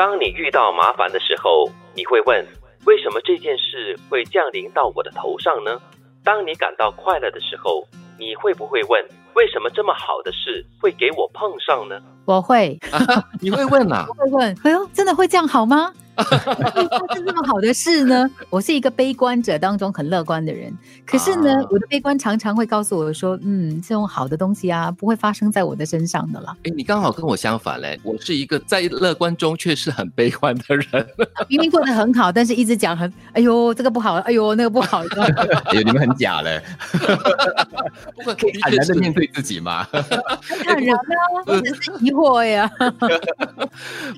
当你遇到麻烦的时候，你会问：为什么这件事会降临到我的头上呢？当你感到快乐的时候，你会不会问：为什么这么好的事会给我碰上呢？我会，你会问呐、我会问，哎呦，真的会这样好吗？会发生这么好的事呢？我是一个悲观者当中很乐观的人，可是呢，啊我的悲观常常会告诉我说，嗯，这种好的东西啊，不会发生在我的身上的啦。哎，你刚好跟我相反嘞，我是一个在乐观中却是很悲观的人。明明过得很好，但是一直讲很，哎呦，这个不好，哎呦，那个不好。哎呦，你们很假嘞，不过可以坦然的面对自己吗？看人啊，我只是疑惑呀。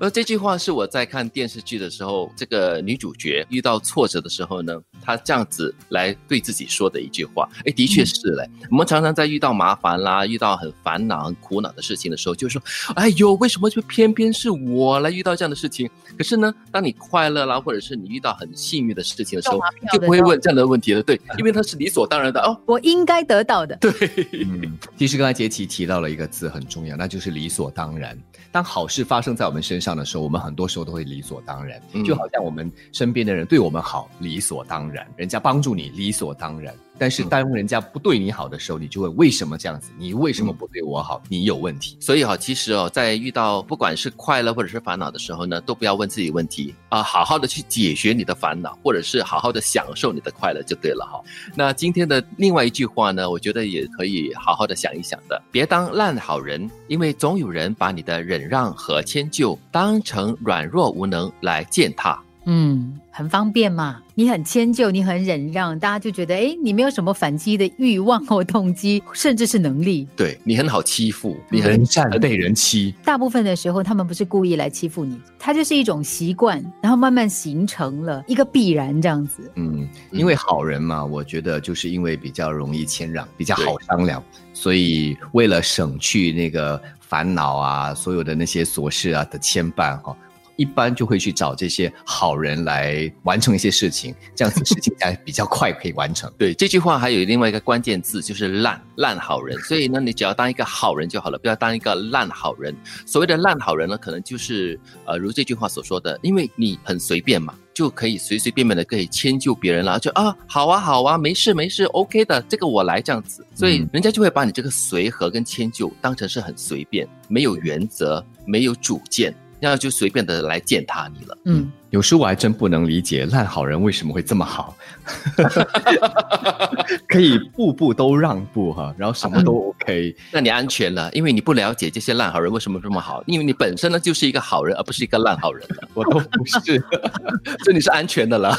而，这句话是我在看电视剧的时候，这个女主角遇到挫折的时候呢，她这样子来对自己说的一句话。哎，的确是嘞。我们常常在遇到麻烦啦、遇到很烦恼、很苦恼的事情的时候，就说：“哎呦，为什么就偏偏是我来遇到这样的事情？”可是呢，当你快乐啦，或者是你遇到很幸运的事情的时候就不会问这样的问题了。对，因为它是理所当然的哦。我应该得到的。嗯，其实刚才杰奇提到了一个字很重要，那就是理所当然。当好事发生在我们身上的时候，我们很多时候都会理所当然，嗯就好像我们身边的人对我们好，理所当然；人家帮助你，理所当然。但是当人家不对你好的时候，你就会为什么这样子？你为什么不对我好？你有问题。所以哈、其实哦，在遇到不管是快乐或者是烦恼的时候呢，都不要问自己问题啊，好好的去解决你的烦恼，或者是好好的享受你的快乐就对了哈。那今天的另外一句话呢，我觉得也可以好好的想一想的，别当烂好人，因为总有人把你的忍让和迁就当成软弱无能来践踏。嗯，很方便嘛。你很迁就，你很忍让，大家就觉得，哎，你没有什么反击的欲望或动机，甚至是能力。对你很好欺负，你很人善被人欺，大部分的时候，他们不是故意来欺负你，他就是一种习惯，然后慢慢形成了一个必然这样子。嗯，因为好人嘛，我觉得就是因为比较容易谦让，比较好商量，所以为了省去那个烦恼啊，所有的那些琐事啊的牵绊哈、一般就会去找这些好人来完成一些事情，这样子事情才比较快可以完成。对这句话还有另外一个关键字，就是烂烂好人。所以呢，你只要当一个好人就好了，不要当一个烂好人。所谓的烂好人呢，可能就是呃，如这句话所说的，因为你很随便嘛，就可以随随便便的可以迁就别人了，就啊好啊好啊，没事没事，OK 的，这个我来这样子。所以嗯人家就会把你这个随和跟迁就当成是很随便，没有原则，没有主见，那样就随便的来践踏你了。嗯，有时我还真不能理解烂好人为什么会这么好，可以步步都让步哈，然后什么都 OK。那你安全了，因为你不了解这些烂好人为什么这么好，因为你本身呢就是一个好人，而不是一个烂好人了，我都不是，所以你是安全的了。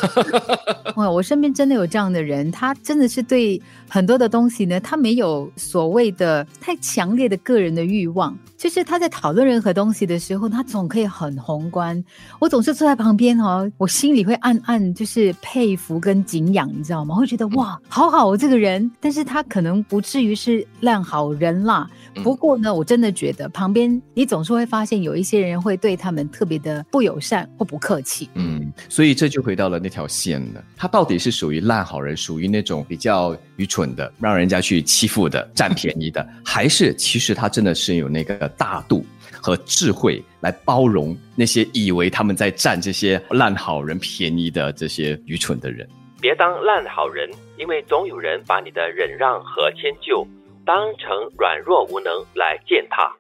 哇，我身边真的有这样的人，他真的是对很多的东西呢，他没有所谓的太强烈的个人的欲望，就是他在讨论任何东西的时候，他总可以很宏观。我总是坐在旁边哦，我心里会暗暗就是佩服跟敬仰，你知道吗？会觉得哇，好好哦这个人，但是他可能不至于是烂好人啦。嗯不过呢，我真的觉得旁边你总是会发现有一些人会对他们特别的不友善或不客气。嗯，所以这就回到了那条线了。他到底是属于烂好人，属于那种比较愚蠢的，让人家去欺负的、占便宜的，还是其实他真的是有那个大度和智慧来包容那些以为他们在占这些烂好人便宜的这些愚蠢的人？别当烂好人，因为总有人把你的忍让和迁就当成软弱无能来践踏。